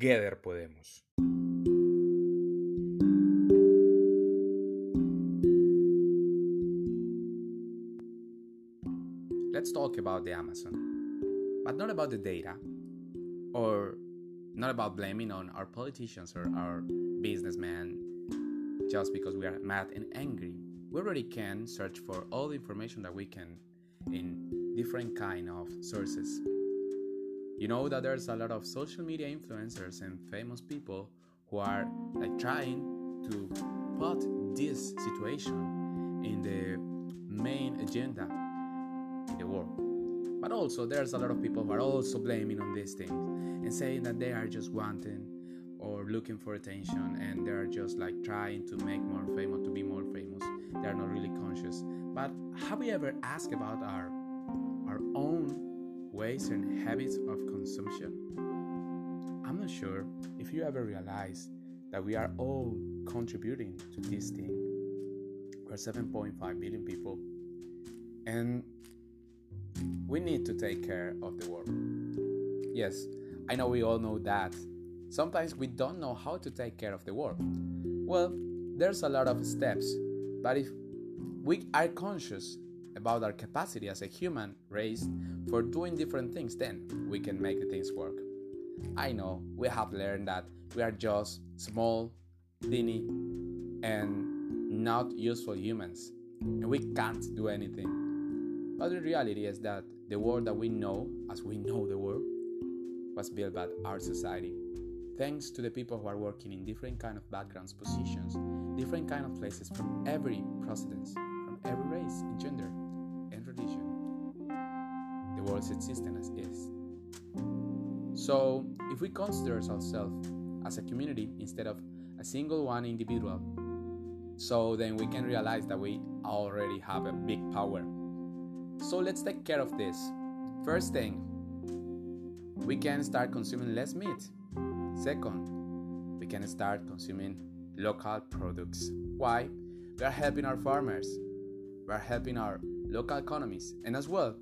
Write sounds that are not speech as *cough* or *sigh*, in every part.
Together podemos. Let's talk about the Amazon, but not about the data, or not about blaming on our politicians or our businessmen just because we are mad and angry. We already can search for all the information that we can in different kind of sources. You know that there's a lot of social media influencers and famous people who are like trying to put this situation in the main agenda in the world. But also there's a lot of people who are also blaming on these things and saying that they are just wanting or looking for attention and they're just like trying to make more famous to be more famous they're not really conscious but have we ever asked about our our own ways and habits of consumption. I'm not sure if you ever realize that we are all contributing to this thing. We're 7.5 billion people and we need to take care of the world. Yes i know we all know that Sometimes we don't know how to take care of the world. Well, there's a lot of steps, but if we are conscious about our capacity as a human race for doing different things, then we can make the things work. I know we have learned that we are just small, teeny, and not useful humans, and we can't do anything. But the reality is that the world that we know, as we know the world, was built by our society thanks to the people who are working in different kind of backgrounds positions different kind of places from every procedence every race and gender and religion the world is existing as is. So if we consider ourselves as a community instead of a single one individual so then we can realize that we already have a big power. So let's take care of this. First thing we can start consuming less meat. Second, we can start consuming local products. Why? We are helping our farmers, we are helping our local economies, and as well,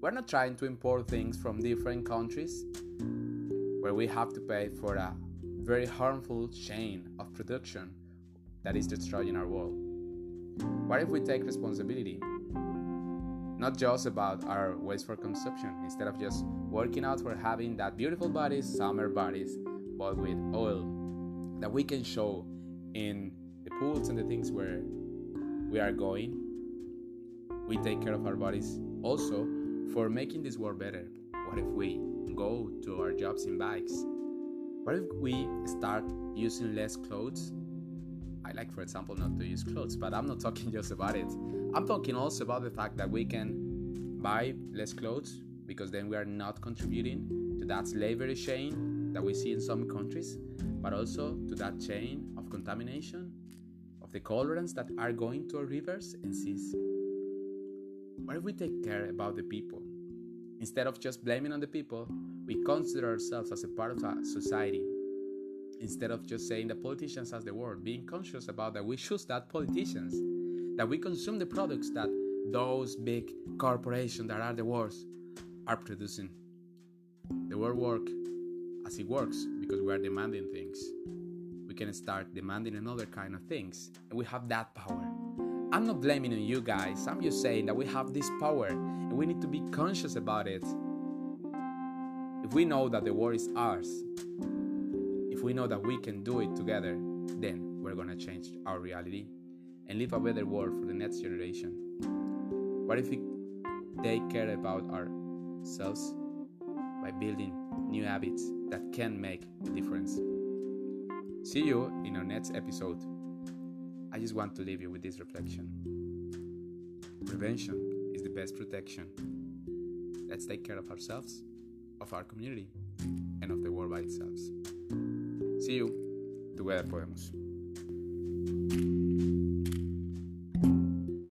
we're not trying to import things from different countries where we have to pay for a very harmful chain of production that is destroying our world. What if we take responsibility? Not just about our waste for consumption, instead of just working out for having that beautiful bodies, summer bodies, but with oil that we can show in the pools and the things where we are going. We take care of our bodies also for making this world better. What if we go to our jobs in bikes? What if we start using less clothes? I like, for example, not to use clothes, but I'm not *laughs* talking just about it. I'm talking also about the fact that we can buy less clothes because then we are not contributing to that slavery chain that we see in some countries, but also to that chain of contamination of the colorants that are going to our rivers and seas. What if we take care about the people? Instead of just blaming on the people, we consider ourselves as a part of a society. Instead of just saying the politicians as the word, being conscious about that we choose that politicians, that we consume the products that those big corporations that are the worst are producing. The world work as it works because we are demanding things. We can start demanding another kind of things, and we have that power. I'm not blaming on you guys, I'm just saying that we have this power and we need to be conscious about it. If we know that the world is ours, if we know that we can do it together, then we're gonna change our reality and live a better world for the next generation. What if we take care about ourselves by building new habits that can make a difference. See you in our next episode. I just want to leave you with this reflection. Prevention is the best protection. Let's take care of ourselves, of our community, and of the world by itself. See you. Together podemos.